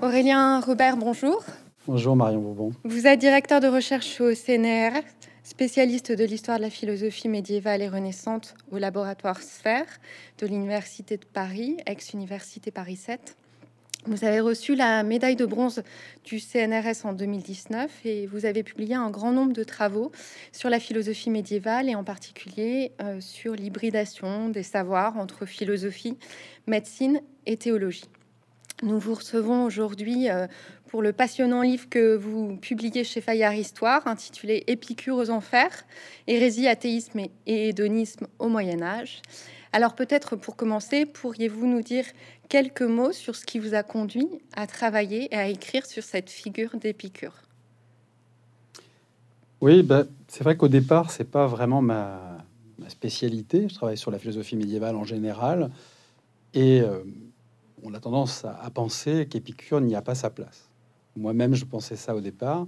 Aurélien Robert, bonjour. Bonjour Marion Bourbon. Vous êtes directeur de recherche au CNR, spécialiste de l'histoire de la philosophie médiévale et renaissante au laboratoire Sphère de l'Université de Paris, ex-Université Paris 7. Vous avez reçu la médaille de bronze du CNRS en 2019 et vous avez publié un grand nombre de travaux sur la philosophie médiévale et en particulier euh, sur l'hybridation des savoirs entre philosophie, médecine et théologie. Nous vous recevons aujourd'hui euh, pour le passionnant livre que vous publiez chez Fayard Histoire, intitulé Épicure aux enfers, hérésie, athéisme et hédonisme au Moyen Âge. Alors peut-être pour commencer, pourriez-vous nous dire quelques mots sur ce qui vous a conduit à travailler et à écrire sur cette figure d'Épicure? Oui, bah, c'est vrai qu'au départ, c'est pas vraiment ma, spécialité. Je travaille sur la philosophie médiévale en général et euh, on a tendance à, penser qu'Épicure n'y a pas sa place. Moi-même, je pensais ça au départ,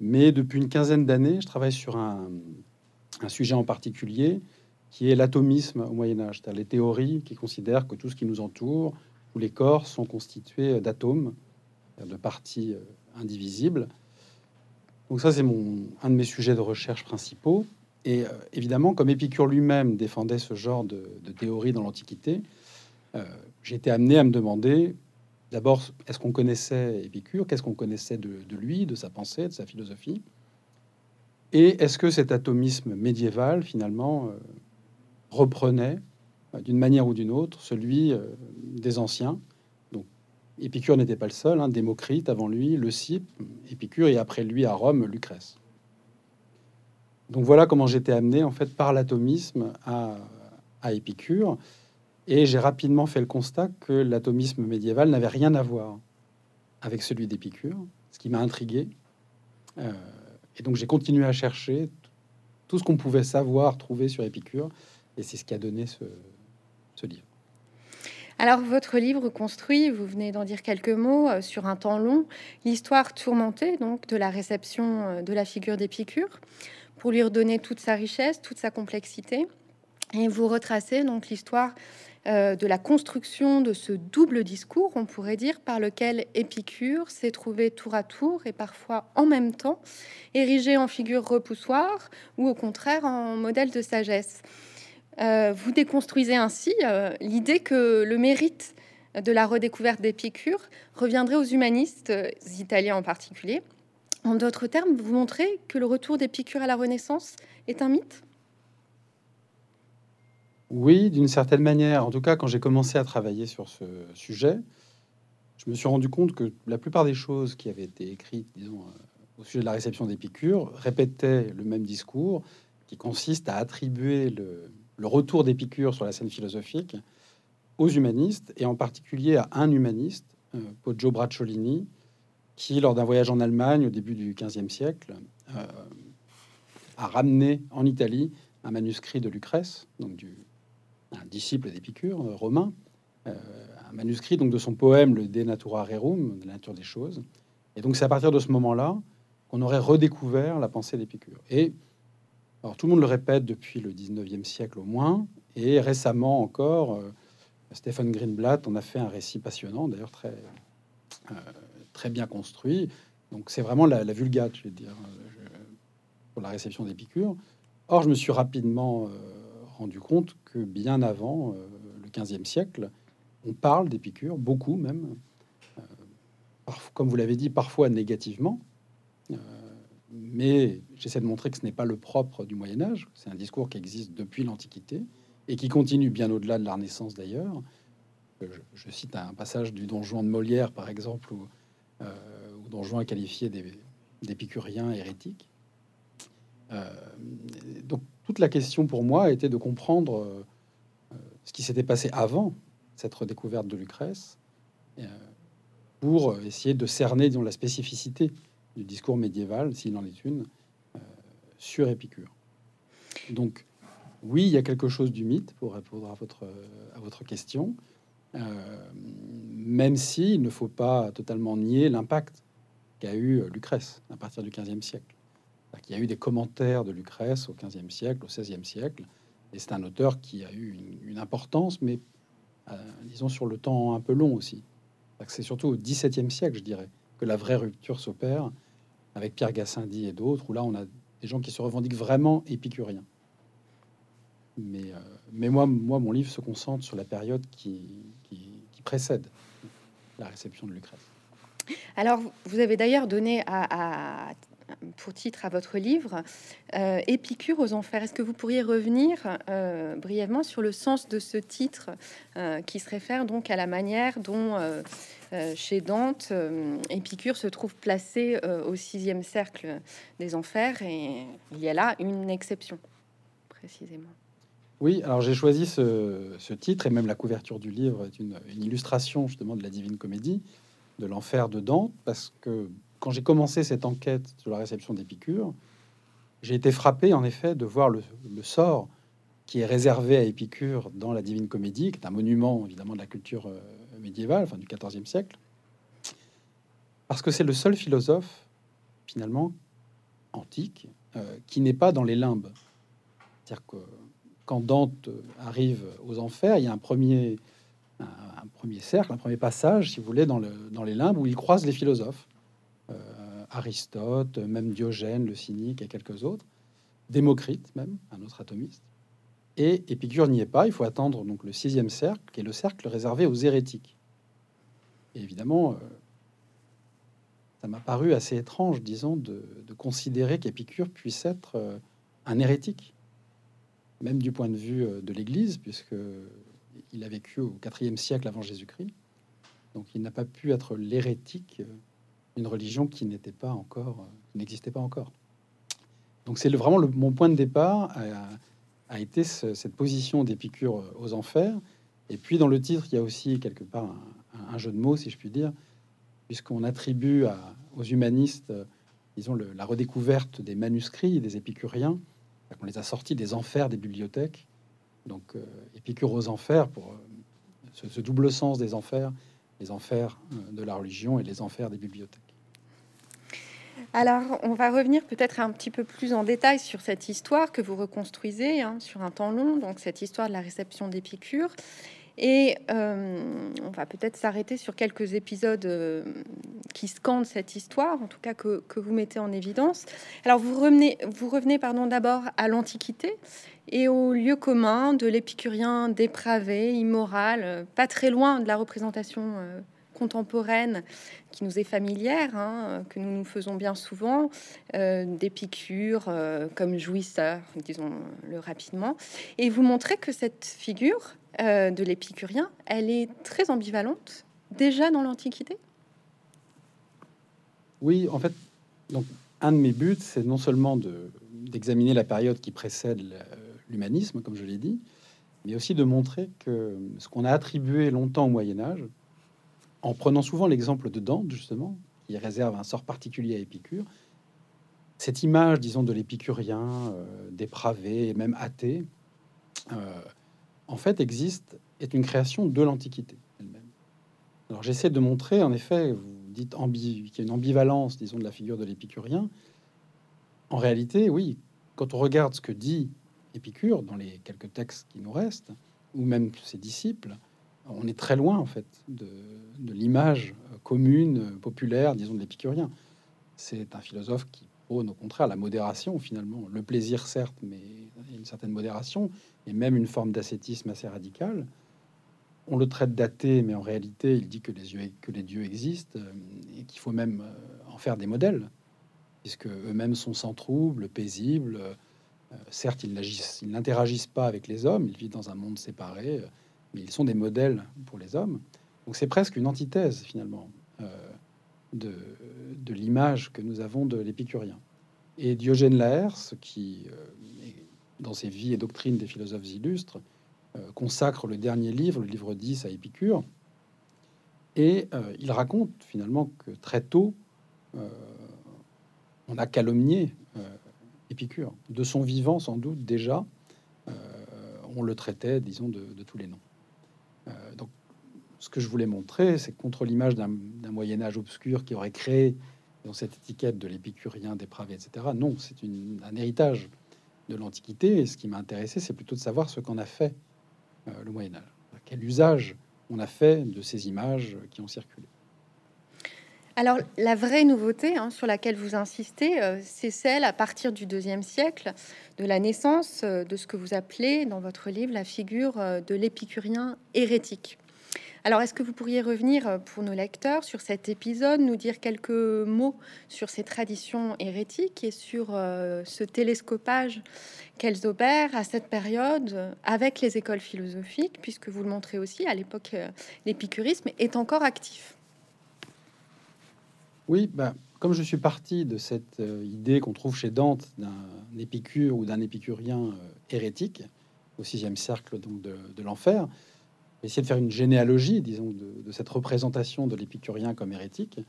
mais depuis une quinzaine d'années, je travaille sur un, sujet en particulier qui est l'atomisme au Moyen Âge, les théories qui considèrent que tout ce qui nous entoure, tous les corps, sont constitués d'atomes, de parties euh, indivisibles. Donc ça, c'est un de mes sujets de recherche principaux. Et euh, évidemment, comme Épicure lui-même défendait ce genre de, théorie dans l'Antiquité, j'ai été amené à me demander d'abord, est-ce qu'on connaissait Épicure? Qu'est-ce qu'on connaissait de, lui, de sa pensée, de sa philosophie? Et est-ce que cet atomisme médiéval, finalement, euh, reprenait, euh, d'une manière ou d'une autre, celui des anciens? Donc, Épicure n'était pas le seul, hein, Démocrite avant lui, le Leucippe, Épicure, et après lui à Rome, Lucrèce. Donc voilà comment j'étais amené, en fait, par l'atomisme à, à Épicure. Et j'ai rapidement fait le constat que l'atomisme médiéval n'avait rien à voir avec celui d'Épicure, ce qui m'a intrigué. Euh, et donc j'ai continué à chercher tout ce qu'on pouvait savoir, trouver sur Épicure, et c'est ce qui a donné ce, livre. Alors, votre livre construit, vous venez d'en dire quelques mots, euh, sur un temps long, l'histoire tourmentée donc de la réception euh, de la figure d'Épicure, pour lui redonner toute sa richesse, toute sa complexité. Et vous retracez donc l'histoire euh, de la construction de ce double discours, on pourrait dire, par lequel Épicure s'est trouvé tour à tour et parfois en même temps érigé en figure repoussoire ou au contraire en modèle de sagesse. Euh, vous déconstruisez ainsi euh, l'idée que le mérite de la redécouverte d'Épicure reviendrait aux humanistes italiens en particulier. En d'autres termes, vous montrez que le retour d'Épicure à la Renaissance est un mythe? Oui, d'une certaine manière. En tout cas, quand j'ai commencé à travailler sur ce sujet, je me suis rendu compte que la plupart des choses qui avaient été écrites, euh, au sujet de la réception d'Épicure, répétaient le même discours qui consiste à attribuer le, retour d'Épicure sur la scène philosophique aux humanistes, et en particulier à un humaniste, euh, Poggio Bracciolini, qui, lors d'un voyage en Allemagne au début du XVe siècle, euh, a ramené en Italie un manuscrit de Lucrèce, donc du un disciple d'Épicure, euh, romain, euh, un manuscrit donc de son poème le De Natura Rerum, de la nature des choses. Et donc c'est à partir de ce moment-là qu'on aurait redécouvert la pensée d'Épicure. Et alors tout le monde le répète depuis le 19e siècle au moins, et récemment encore, euh, Stephen Greenblatt en a fait un récit passionnant, d'ailleurs très, très bien construit. Donc c'est vraiment la, vulgate, je vais dire, pour la réception d'Épicure. Or, je me suis rapidement rendu compte que bien avant euh, le 15e siècle, on parle d'Épicure, beaucoup même, euh, comme vous l'avez dit, parfois négativement. Euh, mais j'essaie de montrer que ce n'est pas le propre du Moyen Âge, c'est un discours qui existe depuis l'Antiquité et qui continue bien au-delà de la Renaissance d'ailleurs. Je, cite un passage du Don Juan de Molière, par exemple, où, Don Juan est qualifié d'épicurien hérétique. donc toute la question pour moi était de comprendre euh, euh, ce qui s'était passé avant cette redécouverte de Lucrèce euh, pour essayer de cerner dans la spécificité du discours médiéval, s'il en est une, sur Épicure. Donc, oui, il y a quelque chose du mythe pour répondre à votre, à votre question, même s'il ne faut pas totalement nier l'impact qu'a eu Lucrèce à partir du XVe siècle. Il y a eu des commentaires de Lucrèce au XVe siècle, au XVIe siècle, et c'est un auteur qui a eu une, importance, mais euh, disons sur le temps un peu long aussi. C'est surtout au XVIIe siècle, je dirais, que la vraie rupture s'opère avec Pierre Gassendi et d'autres, où là on a des gens qui se revendiquent vraiment épicuriens. Mais, euh, mais moi, moi, mon livre se concentre sur la période qui, qui, précède la réception de Lucrèce. Alors, vous avez d'ailleurs donné à, pour titre à votre livre euh, Épicure aux enfers. Est-ce que vous pourriez revenir euh, brièvement sur le sens de ce titre qui se réfère donc à la manière dont chez Dante, Épicure se trouve placé au sixième cercle des enfers et il y a là une exception précisément. Oui, alors j'ai choisi ce, titre et même la couverture du livre est une, illustration justement de la Divine Comédie, de l'enfer de Dante, parce que quand j'ai commencé cette enquête sur la réception d'Épicure, j'ai été frappé en effet de voir le, sort qui est réservé à Épicure dans la Divine Comédie, qui est un monument évidemment de la culture euh, médiévale, enfin du XIVe siècle, parce que c'est le seul philosophe finalement antique euh, qui n'est pas dans les limbes. C'est-à-dire que quand Dante arrive aux enfers, il y a un premier, un, premier cercle, un premier passage, si vous voulez, dans, le, dans les limbes où il croise les philosophes. Euh, Aristote, même Diogène, le cynique et quelques autres. Démocrite, même, un autre atomiste. Et Épicure n'y est pas. Il faut attendre donc le sixième cercle, qui est le cercle réservé aux hérétiques. Et évidemment, euh, ça m'a paru assez étrange, disons, de, considérer qu'Épicure puisse être euh, un hérétique même du point de vue de l'Église, puisque il a vécu au IVe siècle avant Jésus-Christ. Donc il n'a pas pu être l'hérétique d'une religion qui n'était pas encore, euh, n'existait pas encore. Donc c'est vraiment le, mon point de départ a, été cette position d'Épicure euh, aux enfers. Et puis dans le titre, il y a aussi quelque part un, jeu de mots, si je puis dire, puisqu'on attribue aux humanistes, disons, la redécouverte des manuscrits des épicuriens on les a sortis des enfers des bibliothèques. Donc, euh, Épicure aux enfers, pour euh, ce, double sens des enfers, les enfers euh, de la religion et les enfers des bibliothèques. Alors, on va revenir peut-être un petit peu plus en détail sur cette histoire que vous reconstruisez hein, sur un temps long, donc cette histoire de la réception d'Épicure. Et euh, on va peut-être s'arrêter sur quelques épisodes euh, qui scandent cette histoire, en tout cas que, vous mettez en évidence. Alors vous revenez, vous revenez pardon, d'abord à l'Antiquité et au lieu commun de l'épicurien dépravé, immoral, pas très loin de la représentation euh, contemporaine qui nous est familière, hein, que nous nous faisons bien souvent, d'Épicure comme jouisseur, disons-le rapidement. Et vous montrez que cette figure euh, de l'épicurien, elle est très ambivalente déjà dans l'Antiquité. Oui, en fait, donc, un de mes buts, c'est non seulement d'examiner la période qui précède l'humanisme, comme je l'ai dit, mais aussi de montrer que ce qu'on a attribué longtemps au Moyen Âge, en prenant souvent l'exemple de Dante, justement, qui réserve un sort particulier à Épicure, cette image, disons, de l'épicurien euh, dépravé et même athée, euh, en fait, existe, est une création de l'Antiquité elle-même. Alors j'essaie de montrer, en effet, vous dites qu'il y a une ambivalence, disons, de la figure de l'épicurien. En réalité, oui, quand on regarde ce que dit Épicure dans les quelques textes qui nous restent, ou même ses disciples, on est très loin, en fait, de, l'image commune, populaire, disons, de l'épicurien. C'est un philosophe qui prône, au contraire, la modération, finalement. Le plaisir, certes, mais une certaine modération, et même une forme d'ascétisme assez radical. On le traite d'athée, mais en réalité, il dit que les, yeux, que les dieux existent euh, et qu'il faut même euh, en faire des modèles, puisque eux-mêmes sont sans trouble, paisibles. Euh, certes, ils n'interagissent pas avec les hommes, ils vivent dans un monde séparé, mais ils sont des modèles pour les hommes. Donc c'est presque une antithèse finalement de, de l'image que nous avons de l'épicurien. Et Diogène Laërce, qui dans ses vies et doctrines des philosophes illustres, euh, consacre le dernier livre, le livre 10, à Épicure. Et euh, il raconte finalement que très tôt, euh, on a calomnié Épicure. De son vivant, sans doute, déjà, on le traitait, disons, de, tous les noms. donc, ce que je voulais montrer, c'est contre l'image d'un Moyen Âge obscur qui aurait créé dans cette étiquette de l'épicurien dépravé, etc. Non, c'est un héritage de l'Antiquité. Et ce qui m'a intéressé, c'est plutôt de savoir ce qu'en a fait euh, le Moyen Âge. Quel usage on a fait de ces images qui ont circulé. Alors, la vraie nouveauté hein, sur laquelle vous insistez, euh, c'est celle à partir du deuxième siècle, de la naissance euh, de ce que vous appelez dans votre livre la figure de l'épicurien hérétique. Alors, est-ce que vous pourriez revenir pour nos lecteurs sur cet épisode, nous dire quelques mots sur ces traditions hérétiques et sur ce télescopage qu'elles opèrent à cette période avec les écoles philosophiques, puisque vous le montrez aussi, à l'époque, l'épicurisme est encore actif? Oui, bah, comme je suis parti de cette euh, idée qu'on trouve chez Dante d'un épicure ou d'un épicurien euh, hérétique au sixième cercle donc de, l'enfer, essayé de faire une généalogie, disons, de, cette représentation de l'épicurien comme hérétique.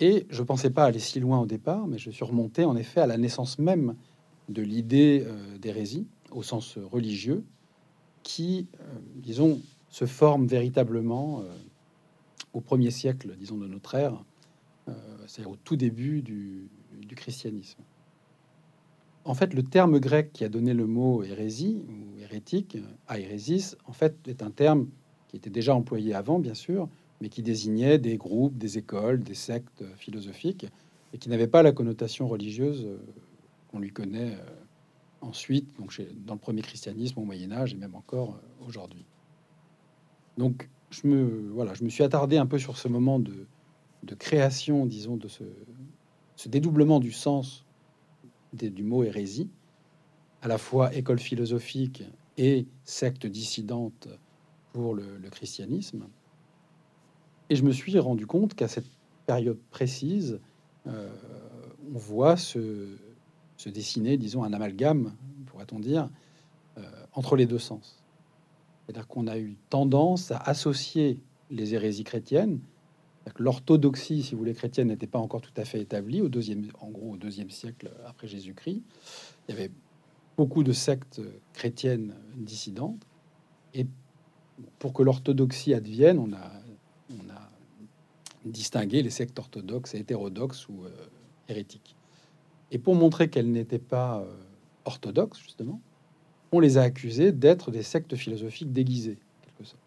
Et je pensais pas aller si loin au départ, mais je suis remonté en effet à la naissance même de l'idée euh, d'hérésie au sens religieux, qui, disons, se forme véritablement au premier siècle, disons, de notre ère, euh, c'est au tout début du, christianisme. En fait, le terme grec qui a donné le mot hérésie ou hérétique, aérésis, en fait, est un terme qui était déjà employé avant, bien sûr, mais qui désignait des groupes, des écoles, des sectes philosophiques, et qui n'avait pas la connotation religieuse euh, qu'on lui connaît euh, ensuite, donc dans le premier christianisme au Moyen Âge et même encore aujourd'hui. Donc, je me, voilà, je me suis attardé un peu sur ce moment de création, disons, de ce, dédoublement du sens du mot hérésie, à la fois école philosophique et secte dissidente pour le, christianisme. Et je me suis rendu compte qu'à cette période précise, euh, on voit se, dessiner, disons, un amalgame, pourrait-on dire, euh, entre les deux sens. C'est-à-dire qu'on a eu tendance à associer les hérésies chrétiennes L'orthodoxie, si vous voulez, chrétienne n'était pas encore tout à fait établie au deuxième, en gros, au deuxième siècle après Jésus-Christ. Il y avait beaucoup de sectes chrétiennes dissidentes. Et pour que l'orthodoxie advienne, on a, distingué les sectes orthodoxes et hétérodoxes ou euh, hérétiques. Et pour montrer qu'elles n'étaient pas euh, orthodoxes, justement, on les a accusées d'être des sectes philosophiques déguisées, quelque sorte.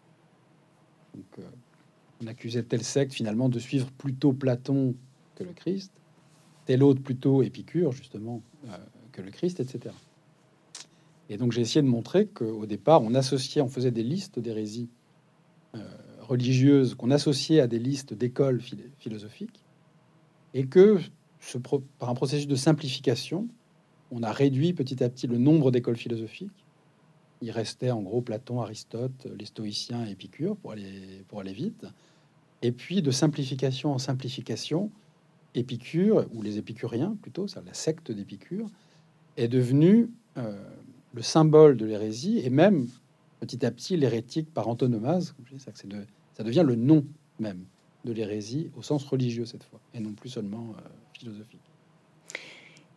Euh, on accusait tel secte finalement de suivre plutôt Platon que le Christ, tel autre plutôt Épicure justement euh, que le Christ, etc. Et donc j'ai essayé de montrer qu'au départ on associait, on faisait des listes d'hérésies euh, religieuses qu'on associait à des listes d'écoles philosophiques, et que ce par un processus de simplification, on a réduit petit à petit le nombre d'écoles philosophiques. Il restait en gros Platon, Aristote, les stoïciens, Épicure pour aller vite. Et puis de simplification en simplification, Épicure, ou les épicuriens plutôt, ça, la secte d'Épicure, est devenu euh, le symbole de l'hérésie et même petit à petit l'hérétique par antonomase. Ça, devient le nom même de l'hérésie au sens religieux cette fois, et non plus seulement euh, philosophique.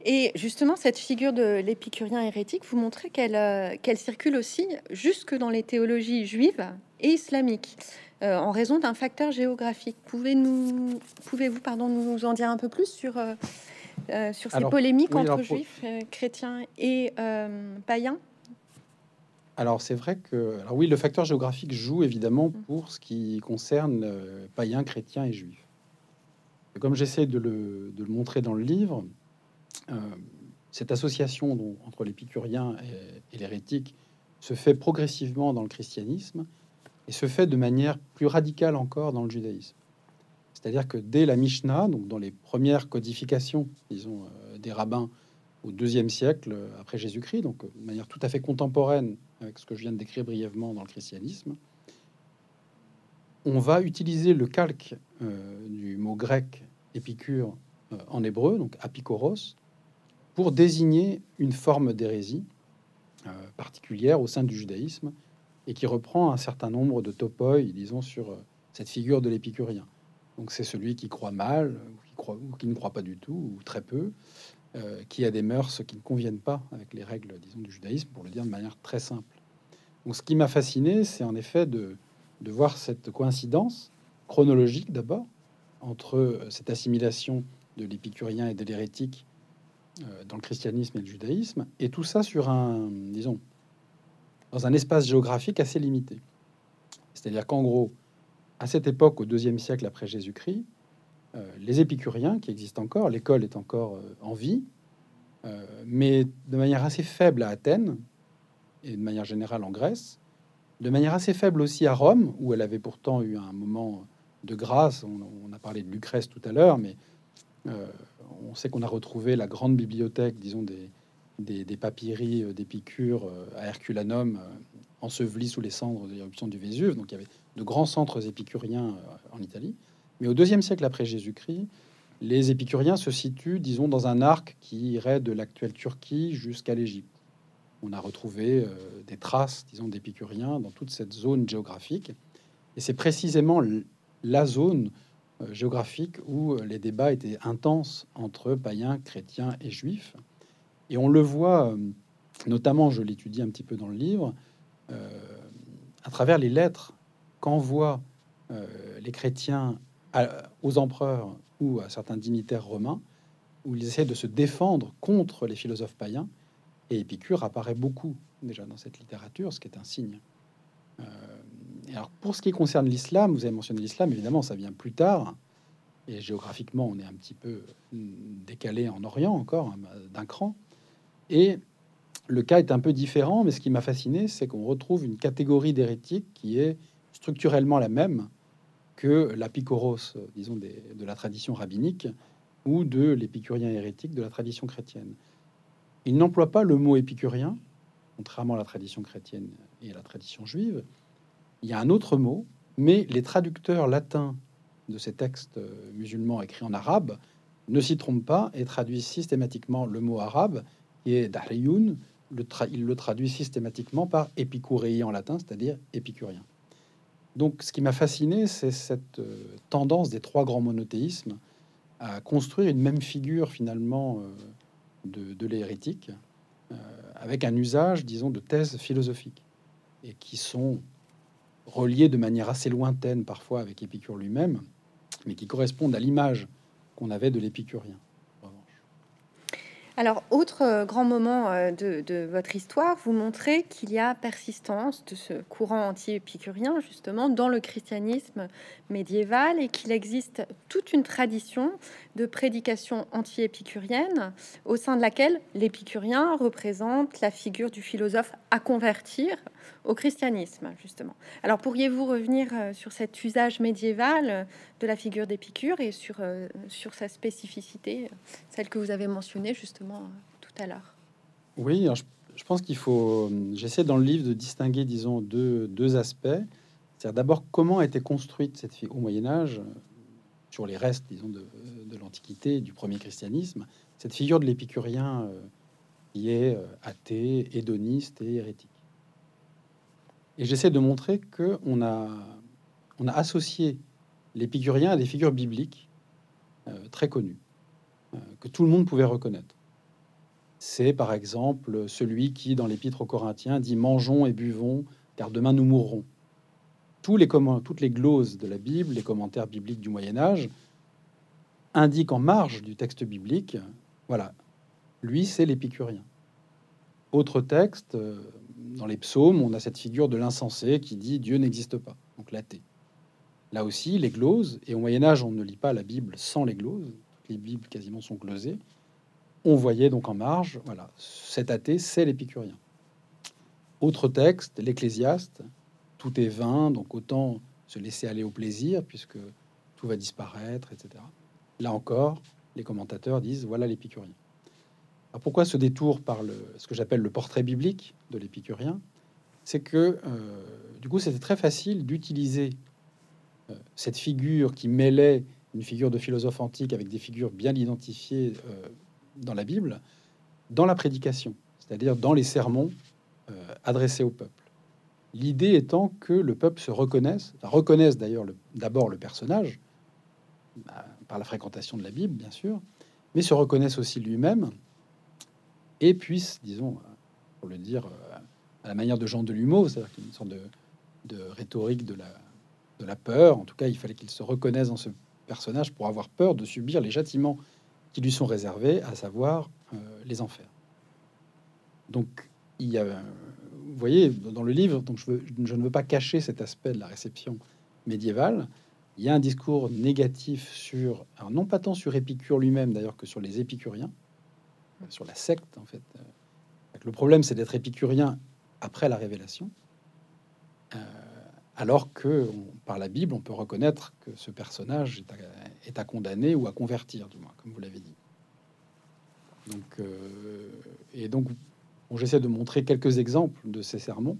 Et justement, cette figure de l'épicurien hérétique, vous montrez qu'elle euh, qu'elle circule aussi jusque dans les théologies juives et islamiques. Euh, en raison d'un facteur géographique. Pouvez-nous, pouvez-vous pardon, nous en dire un peu plus sur, euh, euh, sur ces polémiques entre juifs, chrétiens et païens? Alors c'est vrai que alors oui le facteur géographique joue évidemment mm. pour ce qui concerne païens, chrétiens et juifs. comme j'essaie de le, de le, montrer dans le livre, cette association entre l'épicurien et, et l'hérétique se fait progressivement dans le christianisme et se fait de manière plus radicale encore dans le judaïsme. C'est-à-dire que dès la Mishnah, donc dans les premières codifications, disons, euh, des rabbins au deuxième siècle euh, après Jésus-Christ, donc euh, de manière tout à fait contemporaine avec ce que je viens de décrire brièvement dans le christianisme, on va utiliser le calque du mot grec épicure en hébreu, donc apikoros, pour désigner une forme d'hérésie particulière au sein du judaïsme et qui reprend un certain nombre de topoi, disons, sur euh, cette figure de l'épicurien. Donc c'est celui qui croit mal, ou qui, croit, ou qui ne croit pas du tout, ou très peu, euh, qui a des mœurs qui ne conviennent pas avec les règles, disons, du judaïsme, pour le dire de manière très simple. Donc ce qui m'a fasciné, c'est en effet de, de voir cette coïncidence chronologique d'abord entre euh, cette assimilation de l'épicurien et de l'hérétique dans le christianisme et le judaïsme, et tout ça sur un, disons, dans un espace géographique assez limité. C'est-à-dire qu'en gros, à cette époque, au deuxième siècle après Jésus-Christ, euh, les épicuriens, qui existent encore, l'école est encore euh, en vie, euh, mais de manière assez faible à Athènes et de manière générale en Grèce, de manière assez faible aussi à Rome, où elle avait pourtant eu un moment de grâce. On, a parlé de Lucrèce tout à l'heure, mais on sait qu'on a retrouvé la grande bibliothèque, disons, des, des, des papyri d'Épicure à Herculanum, ensevelis sous les cendres de l'éruption du Vésuve. Donc il y avait de grands centres épicuriens en Italie. Mais au deuxième siècle après Jésus-Christ, les épicuriens se situent, disons, dans un arc qui irait de l'actuelle Turquie jusqu'à l'Égypte. On a retrouvé euh, des traces, disons, d'épicuriens dans toute cette zone géographique. Et c'est précisément la zone euh, géographique où euh, les débats étaient intenses entre païens, chrétiens et juifs. Et on le voit, notamment, je l'étudie un petit peu dans le livre, à travers les lettres qu'envoient les chrétiens aux empereurs ou à certains dignitaires romains, où ils essaient de se défendre contre les philosophes païens. Et Épicure apparaît beaucoup déjà dans cette littérature, ce qui est un signe. Euh, alors pour ce qui concerne l'islam, vous avez mentionné l'islam, évidemment, ça vient plus tard. Et géographiquement, on est un petit peu décalé en Orient encore, hein, d'un cran. Et le cas est un peu différent, mais ce qui m'a fasciné, c'est qu'on retrouve une catégorie d'hérétiques qui est structurellement la même que l'apicoros, disons, de la tradition rabbinique ou de l'épicurien hérétique de la tradition chrétienne. Il n'emploie pas le mot épicurien, contrairement à la tradition chrétienne et à la tradition juive. Il y a un autre mot, mais les traducteurs latins de ces textes musulmans écrits en arabe ne s'y trompent pas et traduisent systématiquement le mot arabe, qui est dahriyoun, le il le traduit systématiquement par épicurei en latin, c'est-à-dire épicurien. Donc, ce qui m'a fasciné, c'est cette euh, tendance des trois grands monothéismes à construire une même figure finalement euh, de, de l'hérétique, euh, avec un usage, disons, de thèses philosophiques, et qui sont reliées de manière assez lointaine parfois avec Épicure lui-même, mais qui correspondent à l'image qu'on avait de l'épicurien. Alors, autre euh, grand moment euh, de, votre histoire, vous montrez qu'il y a persistance de ce courant anti-épicurien, justement, dans le christianisme médiéval et qu'il existe toute une tradition de prédication anti-épicurienne au sein de laquelle l'épicurien représente la figure du philosophe à convertir au christianisme, justement. Alors, pourriez-vous revenir euh, sur cet usage médiéval de la figure d'Épicure et sur, sur sa spécificité, celle que vous avez mentionnée, justement tout à l'heure? Oui, je, pense qu'il faut. J'essaie dans le livre de distinguer, disons, deux, deux aspects. C'est-à-dire d'abord comment été construite cette figure au Moyen Âge, sur les restes, disons, de, de l'Antiquité, du premier christianisme, cette figure de l'épicurien euh, qui est euh, athée, hédoniste et hérétique. Et j'essaie de montrer que on a, on a associé l'épicurien à des figures bibliques euh, très connues, que tout le monde pouvait reconnaître c'est par exemple celui qui, dans l'Épître aux Corinthiens, dit Mangeons et buvons, car demain nous mourrons. Tous les toutes les gloses de la Bible, les commentaires bibliques du Moyen Âge, indiquent en marge du texte biblique, voilà, lui c'est l'épicurien. Autre texte, euh, dans les psaumes, on a cette figure de l'insensé qui dit Dieu n'existe pas, donc l'athée. Là aussi, les gloses, et au Moyen Âge, on ne lit pas la Bible sans les gloses, les Bibles quasiment sont glosées, on voyait donc en marge, voilà, cet athée, c'est l'épicurien. Autre texte, l'Ecclésiaste, tout est vain, donc autant se laisser aller au plaisir, puisque tout va disparaître, etc. Là encore, les commentateurs disent, voilà l'épicurien. Alors pourquoi ce détour par le, ce que j'appelle le portrait biblique de l'épicurien? C'est que, euh, du coup, c'était très facile d'utiliser euh, cette figure qui mêlait une figure de philosophe antique avec des figures bien identifiées euh, dans la Bible, dans la prédication, c'est-à-dire dans les sermons adressés au peuple. L'idée étant que le peuple se reconnaisse, reconnaisse d'ailleurs d'abord le, personnage, bah, par la fréquentation de la Bible, bien sûr, mais se reconnaisse aussi lui-même et puisse, disons, pour le dire euh, à la manière de Jean de Lumeau, c'est-à-dire une sorte de, rhétorique de la, peur. En tout cas, il fallait qu'il se reconnaisse dans ce personnage pour avoir peur de subir les châtiments qui lui sont réservés, à savoir euh, les enfers. Donc, il y a, vous voyez, dans le livre, donc je, je, ne veux pas cacher cet aspect de la réception médiévale. Il y a un discours négatif sur, alors non pas tant sur Épicure lui-même d'ailleurs que sur les épicuriens, sur la secte en fait. Le problème, c'est d'être épicurien après la révélation, euh, alors que par la Bible, on peut reconnaître que ce personnage est à, condamner ou à convertir, du moins, comme vous l'avez dit. Donc, euh, et donc, j'essaie de montrer quelques exemples de ces sermons.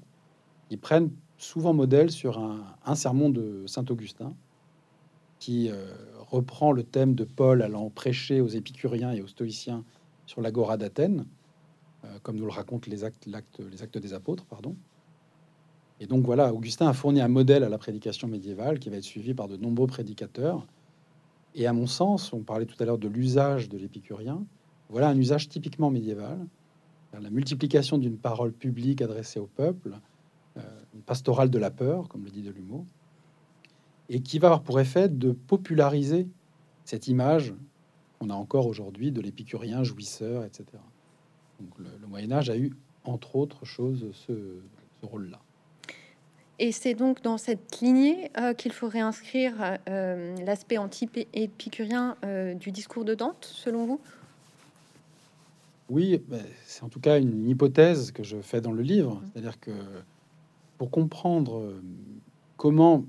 Ils prennent souvent modèle sur un, sermon de saint Augustin qui euh, reprend le thème de Paul allant prêcher aux épicuriens et aux stoïciens sur l'agora d'Athènes, euh, comme nous le racontent les actes, les actes des apôtres, pardon. Et donc voilà, Augustin a fourni un modèle à la prédication médiévale qui va être suivi par de nombreux prédicateurs. Et à mon sens, on parlait tout à l'heure de l'usage de l'épicurien. Voilà un usage typiquement médiéval, la multiplication d'une parole publique adressée au peuple, euh, une pastorale de la peur, comme le dit Delumeau, et qui va avoir pour effet de populariser cette image qu'on a encore aujourd'hui de l'épicurien jouisseur, etc. Donc le, Moyen Âge a eu, entre autres choses, ce, rôle-là. Et c'est donc dans cette lignée euh, qu'il faut réinscrire euh, l'aspect anti-épicurien euh, du discours de Dante, selon vous? Oui, c'est en tout cas une hypothèse que je fais dans le livre. Mmh. C'est-à-dire que pour comprendre comment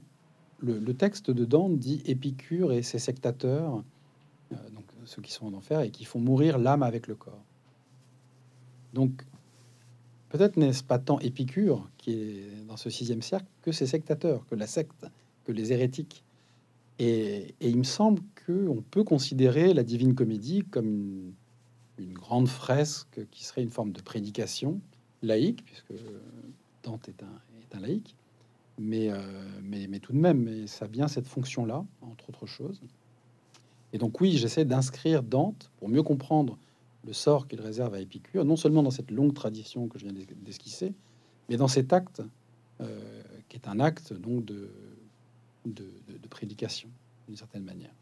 le, le, texte de Dante dit Épicure et ses sectateurs, donc ceux qui sont en enfer et qui font mourir l'âme avec le corps. Donc, peut-être n'est-ce pas tant Épicure qui est dans ce sixième cercle que ses sectateurs, que la secte, que les hérétiques. Et, il me semble qu'on peut considérer la Divine Comédie comme une, grande fresque qui serait une forme de prédication laïque, puisque Dante est un, laïque, euh, mais, mais, tout de même, mais ça vient cette fonction-là, entre autres choses. Et donc oui, j'essaie d'inscrire Dante pour mieux comprendre le sort qu'il réserve à Épicure, non seulement dans cette longue tradition que je viens d'esquisser, mais dans cet acte, euh, qui est un acte donc de, prédication, d'une certaine manière.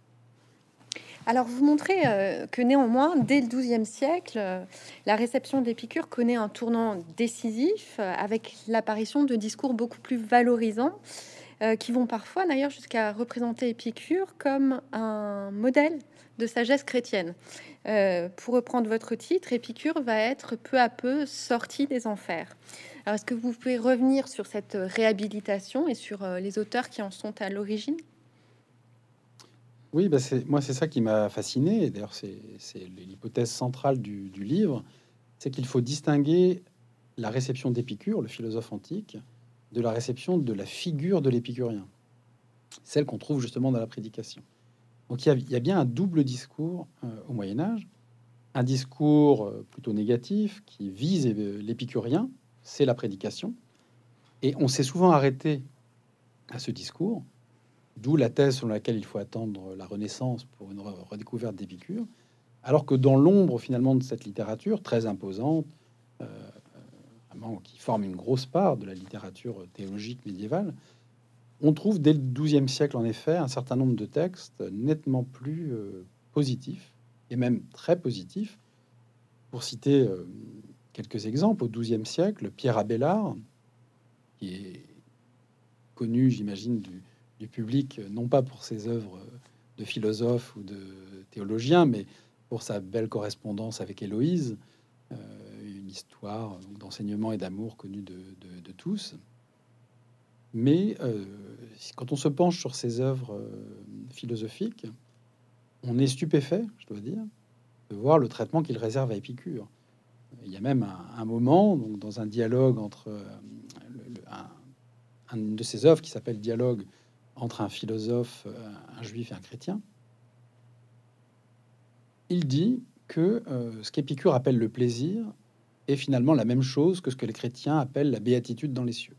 Alors, vous montrez euh, que néanmoins, dès le XIIe siècle, euh, la réception d'Épicure connaît un tournant décisif avec l'apparition de discours beaucoup plus valorisants qui vont parfois d'ailleurs jusqu'à représenter Épicure comme un modèle de sagesse chrétienne. Euh, pour reprendre votre titre, Épicure va être peu à peu sorti des enfers. Alors, est-ce que vous pouvez revenir sur cette réhabilitation et sur euh, les auteurs qui en sont à l'origine? Oui, bah c'est, moi, c'est ça qui m'a fasciné. D'ailleurs, c'est, l'hypothèse centrale du livre c'est qu'il faut distinguer la réception d'Épicure, le philosophe antique, de la réception de la figure de l'épicurien, celle qu'on trouve justement dans la prédication. Donc il y, a, bien un double discours euh, au Moyen Âge, un discours euh, plutôt négatif qui vise euh, l'épicurien, c'est la prédication, et on s'est souvent arrêté à ce discours, d'où la thèse sur laquelle il faut attendre la Renaissance pour une redécouverte d'Épicure, alors que dans l'ombre finalement de cette littérature très imposante, qui forme une grosse part de la littérature théologique médiévale, on trouve dès le XIIe siècle, en effet, un certain nombre de textes nettement plus euh, positifs, et même très positifs. Pour citer euh, quelques exemples, au XIIe siècle, Pierre Abélard, qui est connu, j'imagine, du, public, non pas pour ses œuvres de philosophe ou de théologien, mais pour sa belle correspondance avec Héloïse, euh, une histoire d'enseignement et d'amour connue de, tous. Mais euh, quand on se penche sur ces œuvres euh, philosophiques, on est stupéfait, je dois dire, de voir le traitement qu'il réserve à Épicure. Il y a même un, moment, donc, dans un dialogue entre euh, un, de ses œuvres qui s'appelle Dialogue entre un philosophe, un juif et un chrétien, il dit que ce qu'Épicure appelle le plaisir est finalement la même chose que ce que les chrétiens appellent la béatitude dans les cieux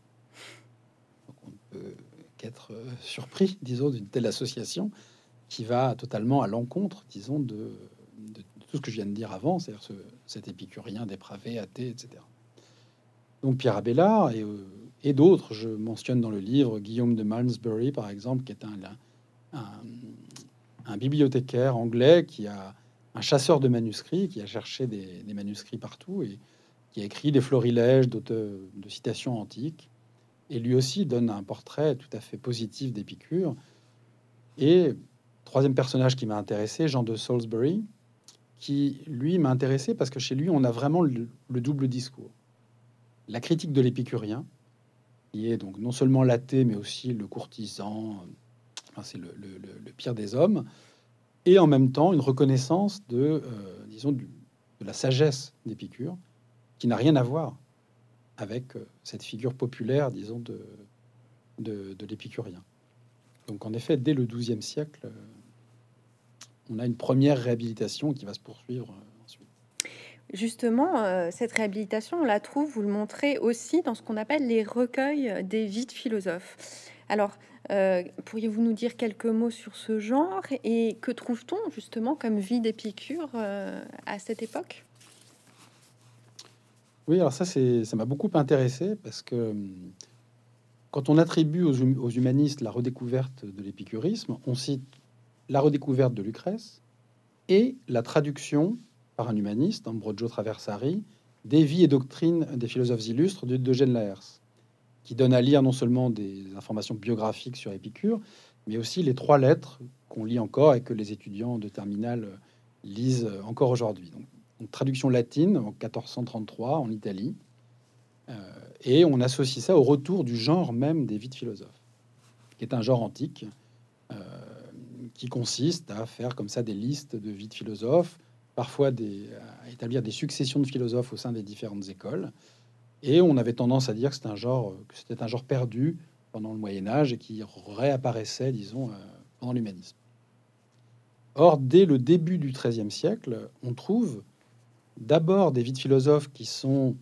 qu'être euh, surpris, disons, d'une telle association qui va totalement à l'encontre, disons, de, tout ce que je viens de dire avant, c'est-à-dire ce, cet épicurien dépravé, athée, etc. Donc Pierre Abélard et, euh, et d'autres, je mentionne dans le livre Guillaume de Malmesbury, par exemple, qui est un, un, bibliothécaire anglais qui a un chasseur de manuscrits, qui a cherché des, des manuscrits partout et qui a écrit des florilèges de, de citations antiques, et lui aussi donne un portrait tout à fait positif d'Épicure. Et troisième personnage qui m'a intéressé, Jean de Salisbury, qui lui m'a intéressé parce que chez lui on a vraiment le, double discours. La critique de l'épicurien, qui est donc non seulement l'athée mais aussi le courtisan, c'est le, pire des hommes, et en même temps une reconnaissance de, euh, disons, de la sagesse d'Épicure, qui n'a rien à voir avec euh, cette figure populaire, disons, de, l'épicurien. Donc en effet, dès le XIIe siècle, euh, on a une première réhabilitation qui va se poursuivre euh, ensuite. Justement, cette réhabilitation, on la trouve, vous le montrez aussi dans ce qu'on appelle les recueils des vies de philosophes. Alors, pourriez-vous nous dire quelques mots sur ce genre et que trouve-t-on justement comme vie d'Épicure à cette époque? Oui, alors ça, ça m'a beaucoup intéressé parce que hum, quand on attribue aux, hum, aux humanistes la redécouverte de l'épicurisme, on cite la redécouverte de Lucrèce et la traduction par un humaniste, Ambrogio Traversari, des vies et doctrines des philosophes illustres de Eugène Laërce, qui donne à lire non seulement des informations biographiques sur Épicure, mais aussi les trois lettres qu'on lit encore et que les étudiants de terminale lisent encore aujourd'hui. Traduction latine en 1433 en Italie. Euh, et on associe ça au retour du genre même des vies de philosophes, qui est un genre antique, euh, qui consiste à faire comme ça des listes de vies de philosophes, parfois des, à établir des successions de philosophes au sein des différentes écoles. Et on avait tendance à dire que c'était un genre, que c'était un genre perdu pendant le Moyen Âge et qui réapparaissait, disons, euh, pendant l'humanisme. Or, dès le début du XIIIe siècle, on trouve d'abord des vies de philosophes qui sont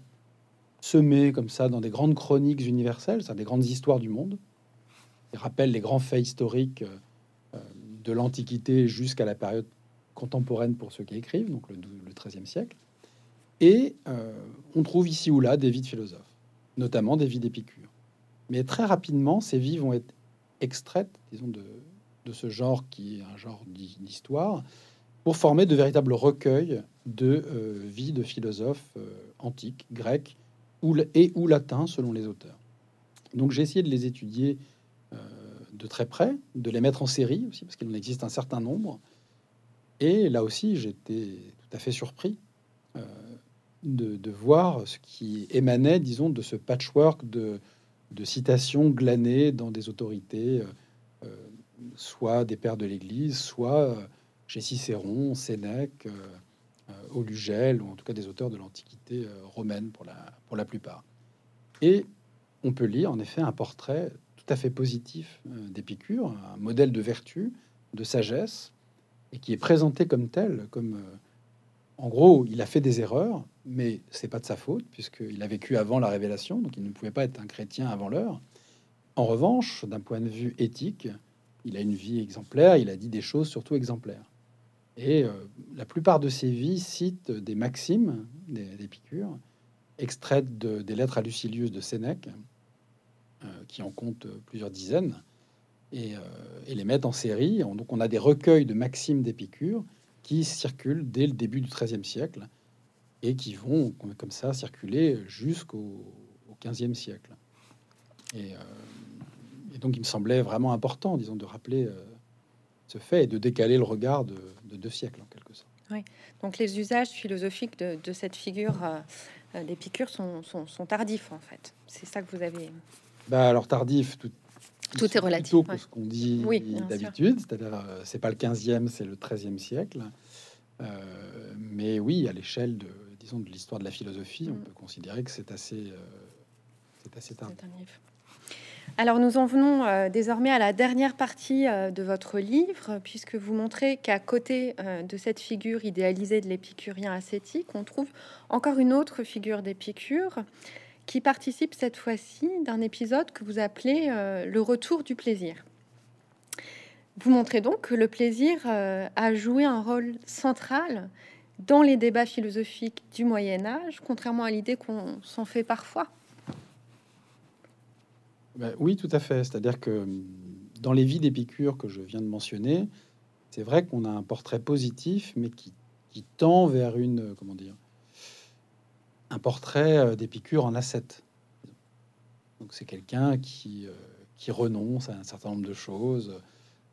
semées comme ça dans des grandes chroniques universelles, c'est des grandes histoires du monde, qui rappellent les grands faits historiques euh, de l'Antiquité jusqu'à la période contemporaine pour ceux qui écrivent, donc le, XIIIe siècle. Et euh, on trouve ici ou là des vies de philosophes, notamment des vies d'Épicure. Mais très rapidement, ces vies vont être extraites, disons, de, de ce genre qui est un genre d'histoire, pour former de véritables recueils de euh, vie de philosophes euh, antiques, grecs ou, et ou latins selon les auteurs. Donc j'ai essayé de les étudier euh, de très près, de les mettre en série aussi, parce qu'il en existe un certain nombre. Et là aussi, j'étais tout à fait surpris de, de, voir ce qui émanait, disons, de ce patchwork de, de citations glanées dans des autorités, soit des pères de l'Église, soit chez Cicéron, Sénèque, Olugel, ou en tout cas des auteurs de l'Antiquité euh, romaine pour la, pour la plupart. Et on peut lire en effet un portrait tout à fait positif euh, d'Épicure, un modèle de vertu, de sagesse, et qui est présenté comme tel, comme euh, en gros, il a fait des erreurs, mais c'est pas de sa faute, puisqu'il a vécu avant la révélation, donc il ne pouvait pas être un chrétien avant l'heure. En revanche, d'un point de vue éthique, il a une vie exemplaire, il a dit des choses surtout exemplaires. Et euh, la plupart de ses vies citent des maximes d'Épicure, extraites de, des lettres à Lucilius de Sénèque, euh, qui en compte plusieurs dizaines, et, euh, et, les mettent en série. Donc on a des recueils de maximes d'Épicure qui circulent dès le début du XIIIe siècle et qui vont comme ça circuler jusqu'au XVe siècle. Et, donc il me semblait vraiment important, disons, de rappeler ce fait et de décaler le regard de, deux siècles en quelque sorte. Oui. Donc les usages philosophiques de, cette figure euh, euh, d'Épicure sont, sont, tardifs en fait. C'est ça que vous avez. Bah alors tardif, tout, tout est relatif. Plutôt ce qu'on dit d'habitude, c'est-à-dire euh, c'est pas le 15e, c'est le 13e siècle. mais oui, à l'échelle de disons de l'histoire de la philosophie, on mm. peut considérer que c'est assez c'est assez tardif. Alors nous en venons euh, désormais à la dernière partie euh, de votre livre, puisque vous montrez qu'à côté euh, de cette figure idéalisée de l'épicurien ascétique, on trouve encore une autre figure d'Épicure qui participe cette fois-ci d'un épisode que vous appelez le retour du plaisir. Vous montrez donc que le plaisir a joué un rôle central dans les débats philosophiques du Moyen Âge, contrairement à l'idée qu'on s'en fait parfois. Ben oui, tout à fait. C'est-à-dire que hum, dans les vies d'Épicure que je viens de mentionner, c'est vrai qu'on a un portrait positif, mais qui, tend vers une, comment dire, un portrait d'Épicure en ascète. Donc c'est quelqu'un qui, qui renonce à un certain nombre de choses,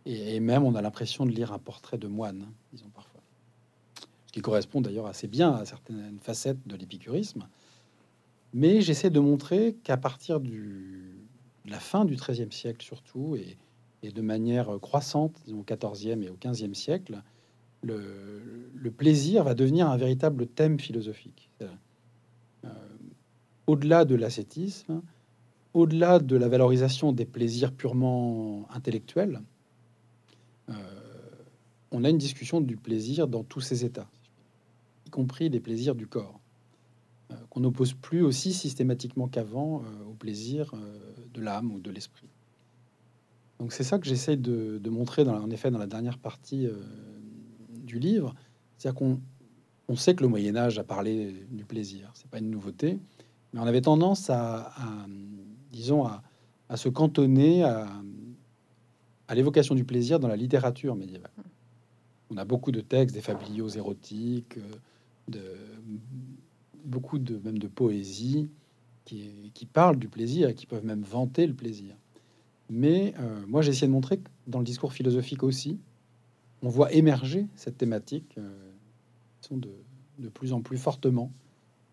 et, même on a l'impression de lire un portrait de moine, disons parfois. Ce qui correspond d'ailleurs assez bien à certaines facettes de l'épicurisme. Mais j'essaie de montrer qu'à partir du, la fin du XIIIe siècle surtout, et, de manière croissante, au XIVe et au XVe siècle, le, plaisir va devenir un véritable thème philosophique. Euh, au-delà de l'ascétisme, au-delà de la valorisation des plaisirs purement intellectuels, euh, on a une discussion du plaisir dans tous ses états, y compris les plaisirs du corps, qu'on n'oppose plus aussi systématiquement qu'avant euh, au plaisir de l'âme ou de l'esprit. Donc c'est ça que j'essaie de, montrer, dans, en effet, dans la dernière partie du livre. C'est-à-dire qu'on on sait que le Moyen Âge a parlé du plaisir, c'est pas une nouveauté, mais on avait tendance à, disons, à, se cantonner à, à l'évocation du plaisir dans la littérature médiévale. On a beaucoup de textes, des fabliaux érotiques, euh, de, beaucoup de même de poésie qui, qui parlent du plaisir et qui peuvent même vanter le plaisir. Mais euh, moi, j'ai essayé de montrer que dans le discours philosophique aussi, on voit émerger cette thématique euh, de, de plus en plus fortement,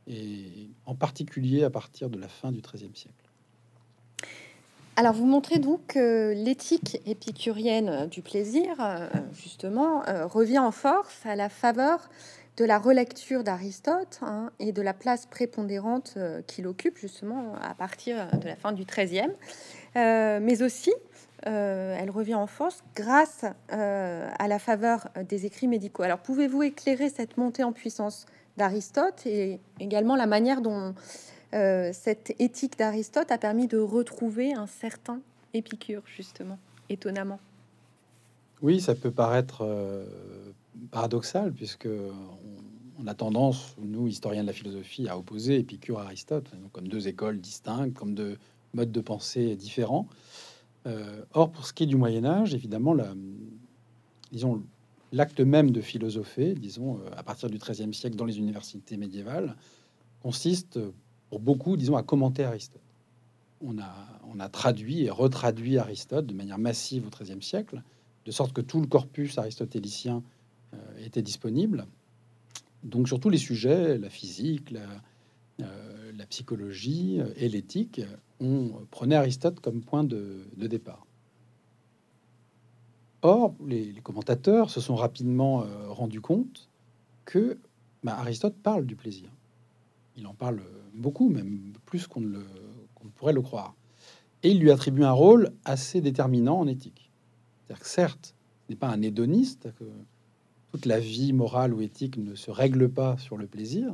et en particulier à partir de la fin du XIIIe siècle. Alors, vous montrez donc que l'éthique épicurienne du plaisir, euh, justement, euh, revient en force à la faveur de la relecture d'Aristote hein, et de la place prépondérante euh, qu'il occupe, justement, à partir de la fin du XIIIe. mais aussi, elle revient en force grâce à la faveur des écrits médicaux. Alors, pouvez-vous éclairer cette montée en puissance d'Aristote et également la manière dont euh, cette éthique d'Aristote a permis de retrouver un certain Épicure, justement, étonnamment? Oui, ça peut paraître euh, paradoxal, puisque on, a tendance, nous, historiens de la philosophie, à opposer Épicure à Aristote, comme deux écoles distinctes, comme deux modes de pensée différents. Euh, or, pour ce qui est du Moyen Âge, évidemment, la, disons, l'acte même de philosopher, disons, à partir du XIIIe siècle dans les universités médiévales, consiste pour beaucoup, disons, à commenter Aristote. On a, on a traduit et retraduit Aristote de manière massive au XIIIe siècle, de sorte que tout le corpus aristotélicien euh, était disponible. Donc sur tous les sujets, la physique, la, euh, psychologie et l'éthique, on prenait Aristote comme point de, départ. Or, les, commentateurs se sont rapidement euh, rendus compte que bah, Aristote parle du plaisir. Il en parle beaucoup, même plus qu'on ne, pourrait le croire. Et il lui attribue un rôle assez déterminant en éthique. Certes, ce n'est pas un hédoniste, la vie morale ou éthique ne se règle pas sur le plaisir,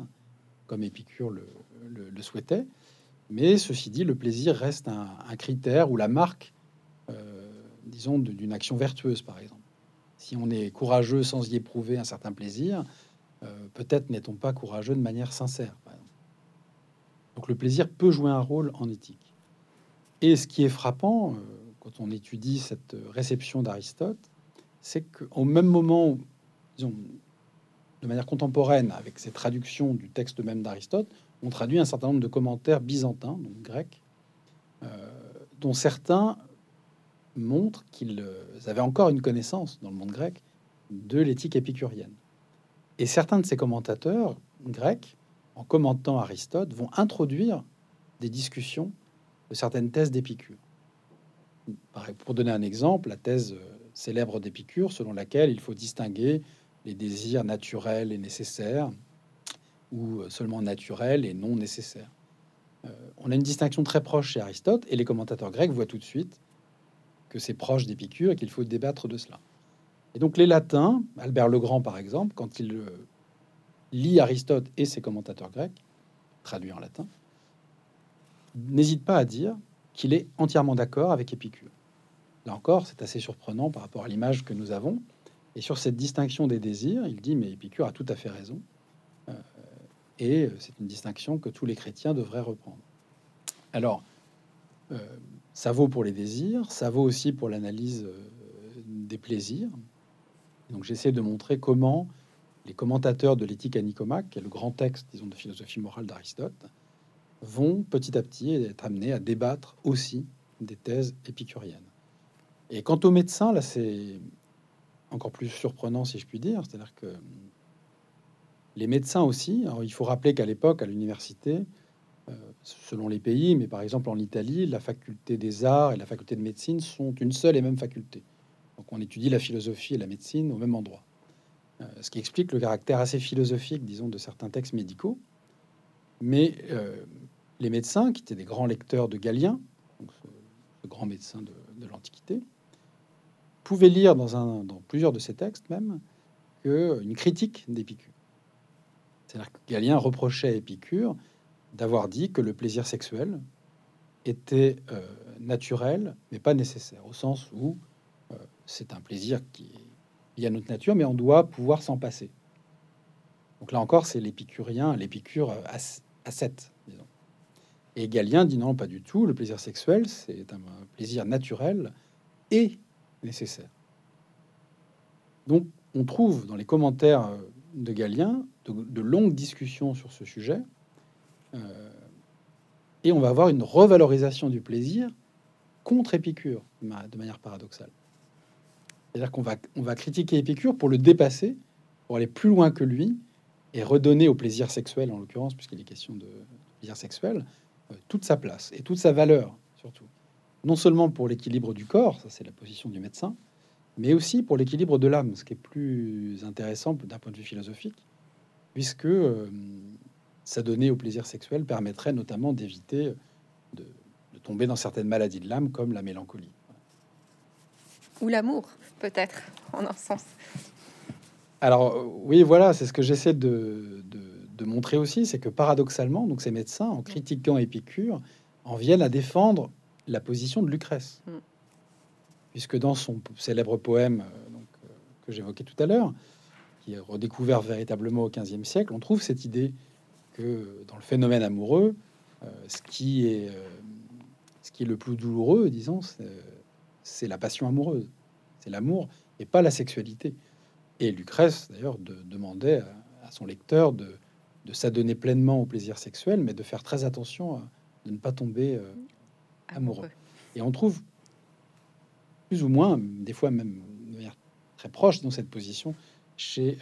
comme Épicure le, souhaitait, mais ceci dit, le plaisir reste un, critère ou la marque, euh, disons, d'une action vertueuse, par exemple. Si on est courageux sans y éprouver un certain plaisir, euh, peut-être n'est-on pas courageux de manière sincère. Donc le plaisir peut jouer un rôle en éthique. Et ce qui est frappant euh, quand on étudie cette réception d'Aristote, c'est qu'au même moment, de manière contemporaine, avec ces traductions du texte même d'Aristote, on traduit un certain nombre de commentaires byzantins, donc grecs, euh, dont certains montrent qu'ils euh, avaient encore une connaissance dans le monde grec de l'éthique épicurienne. Et certains de ces commentateurs grecs en commentant Aristote, vont introduire des discussions de certaines thèses d'Épicure. Pour donner un exemple, la thèse euh, célèbre d'Épicure, selon laquelle il faut distinguer les désirs naturels et nécessaires, ou euh, seulement naturels et non nécessaires. Euh, on a une distinction très proche chez Aristote, et les commentateurs grecs voient tout de suite que c'est proche d'Épicure et qu'il faut débattre de cela. Et donc les latins, Albert le Grand par exemple, quand il lit Aristote et ses commentateurs grecs, traduits en latin, n'hésite pas à dire qu'il est entièrement d'accord avec Épicure. Là encore, c'est assez surprenant par rapport à l'image que nous avons. Et sur cette distinction des désirs, il dit, mais Épicure a tout à fait raison. Euh, et c'est une distinction que tous les chrétiens devraient reprendre. Alors, euh, ça vaut pour les désirs, ça vaut aussi pour l'analyse euh, des plaisirs. Donc j'essaie de montrer comment les commentateurs de l'éthique à Nicomaque, qui est le grand texte, disons, de philosophie morale d'Aristote, vont petit à petit être amenés à débattre aussi des thèses épicuriennes. Et quant aux médecins, là, c'est encore plus surprenant, si je puis dire. C'est-à-dire que les médecins aussi, il faut rappeler qu'à l'époque, à l'université, euh, selon les pays, mais par exemple en Italie, la faculté des arts et la faculté de médecine sont une seule et même faculté. Donc on étudie la philosophie et la médecine au même endroit. Euh, ce qui explique le caractère assez philosophique, disons, de certains textes médicaux. Mais euh, les médecins, qui étaient des grands lecteurs de Galien, donc ce, grand médecin de, l'Antiquité, pouvaient lire dans, un, dans plusieurs de ces textes même que une critique d'Épicure. C'est-à-dire que Galien reprochait à Épicure d'avoir dit que le plaisir sexuel était euh, naturel, mais pas nécessaire, au sens où euh, c'est un plaisir qui est à notre nature, mais on doit pouvoir s'en passer. Donc là encore, c'est l'épicurien, l'épicure à 7, disons. Et Galien dit non, pas du tout, le plaisir sexuel, c'est un plaisir naturel et nécessaire. Donc on trouve dans les commentaires de Galien de longues discussions sur ce sujet, euh, et on va avoir une revalorisation du plaisir contre Épicure, de manière paradoxale. C'est-à-dire qu'on va, on va critiquer Épicure pour le dépasser, pour aller plus loin que lui, et redonner au plaisir sexuel, en l'occurrence, puisqu'il est question de plaisir sexuel, euh, toute sa place et toute sa valeur, surtout. Non seulement pour l'équilibre du corps, ça c'est la position du médecin, mais aussi pour l'équilibre de l'âme, ce qui est plus intéressant d'un point de vue philosophique, puisque euh, s'adonner au plaisir sexuel permettrait notamment d'éviter de, tomber dans certaines maladies de l'âme comme la mélancolie. Ou l'amour, peut-être, en un sens. Alors euh, oui, voilà, c'est ce que j'essaie de, montrer aussi, c'est que paradoxalement, donc ces médecins, en critiquant Épicure, en viennent à défendre la position de Lucrèce. Mm. Puisque dans son célèbre poème euh, euh, que j'évoquais tout à l'heure, qui est redécouvert véritablement au XVe siècle, on trouve cette idée que dans le phénomène amoureux, euh, ce, qui est, euh, ce qui est le plus douloureux, disons, c'est la passion amoureuse. C'est l'amour et pas la sexualité. Et Lucrèce, d'ailleurs, de, demandait à, son lecteur de, de s'adonner pleinement au plaisir sexuel, mais de faire très attention à, de ne pas tomber euh, amoureux. Et on trouve plus ou moins, des fois même de manière très proche dans cette position, chez,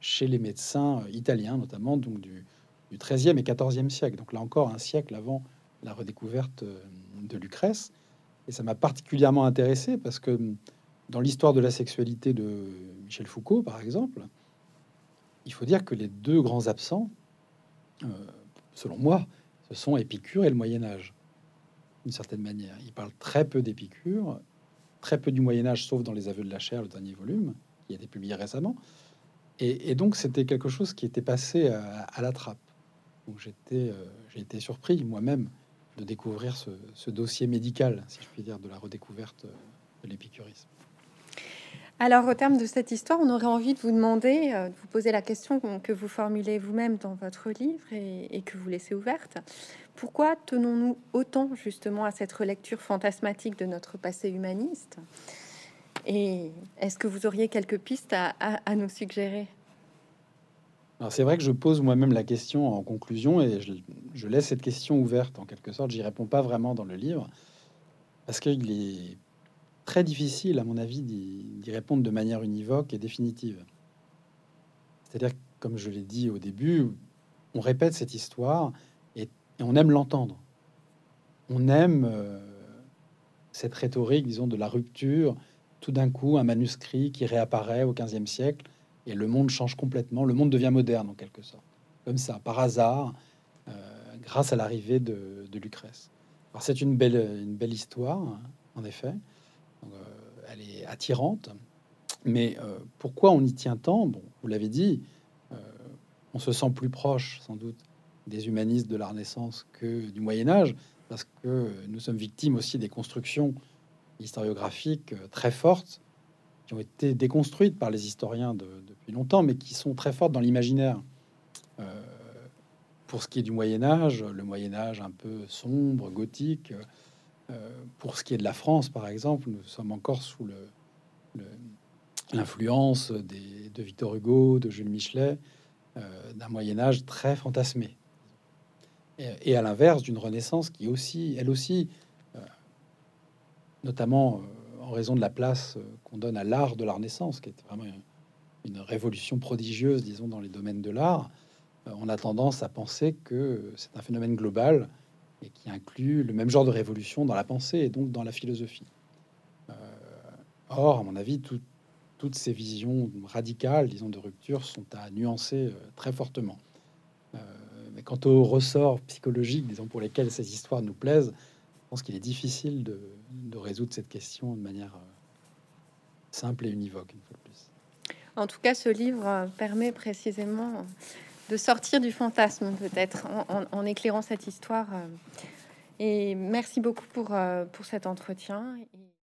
chez les médecins italiens, notamment donc du, du 13e et 14e siècle. Donc là encore, un siècle avant la redécouverte euh, de Lucrèce. Et ça m'a particulièrement intéressé parce que dans l'histoire de la sexualité de Michel Foucault, par exemple, il faut dire que les deux grands absents, euh, selon moi, ce sont Épicure et le Moyen Âge, d'une certaine manière. Il parle très peu d'Épicure, très peu du Moyen Âge, sauf dans les Aveux de la chair, le dernier volume, qui a été publié récemment. Et, donc c'était quelque chose qui était passé à la trappe. Donc j'étais, euh, j'ai été surpris moi-même de découvrir ce, dossier médical, si je puis dire, de la redécouverte de l'épicurisme. Alors, au terme de cette histoire, on aurait envie de vous demander, euh, de vous poser la question que vous formulez vous-même dans votre livre et, que vous laissez ouverte. Pourquoi tenons-nous autant justement à cette relecture fantasmatique de notre passé humaniste? Et est-ce que vous auriez quelques pistes à nous suggérer? C'est vrai que je pose moi-même la question en conclusion et je, laisse cette question ouverte en quelque sorte. J'y réponds pas vraiment dans le livre parce qu'il est très difficile, à mon avis, d'y répondre de manière univoque et définitive. C'est-à-dire, comme je l'ai dit au début, on répète cette histoire et, on aime l'entendre. On aime euh, cette rhétorique, disons, de la rupture. Tout d'un coup, un manuscrit qui réapparaît au XVe siècle et le monde change complètement. Le monde devient moderne en quelque sorte, comme ça, par hasard, euh, grâce à l'arrivée de, Lucrèce. Alors c'est une belle, une belle histoire, en effet. Euh, elle est attirante, mais euh, pourquoi on y tient tant? Bon, vous l'avez dit, on se sent plus proche, sans doute, des humanistes de la Renaissance que du Moyen Âge, parce que nous sommes victimes aussi des constructions historiographiques très fortes qui ont été déconstruites par les historiens depuis longtemps, mais qui sont très fortes dans l'imaginaire. Euh, pour ce qui est du Moyen Âge, le Moyen Âge un peu sombre, gothique. Euh, pour ce qui est de la France, par exemple, nous sommes encore sous l'influence de Victor Hugo, de Jules Michelet, euh, d'un Moyen Âge très fantasmé. Et, à l'inverse, d'une Renaissance qui aussi, elle aussi, euh, notamment en raison de la place qu'on donne à l'art de la Renaissance, qui est vraiment une révolution prodigieuse, disons, dans les domaines de l'art, on a tendance à penser que c'est un phénomène global et qui inclut le même genre de révolution dans la pensée et donc dans la philosophie. Euh, or, à mon avis, toutes ces visions radicales, disons, de rupture sont à nuancer euh, très fortement. Euh, mais quant aux ressorts psychologiques, disons, pour lesquels ces histoires nous plaisent, je pense qu'il est difficile de, de, résoudre cette question de manière simple et univoque, une fois de plus. En tout cas, ce livre permet précisément de sortir du fantasme peut-être en, éclairant cette histoire. Et merci beaucoup pour, euh, pour cet entretien.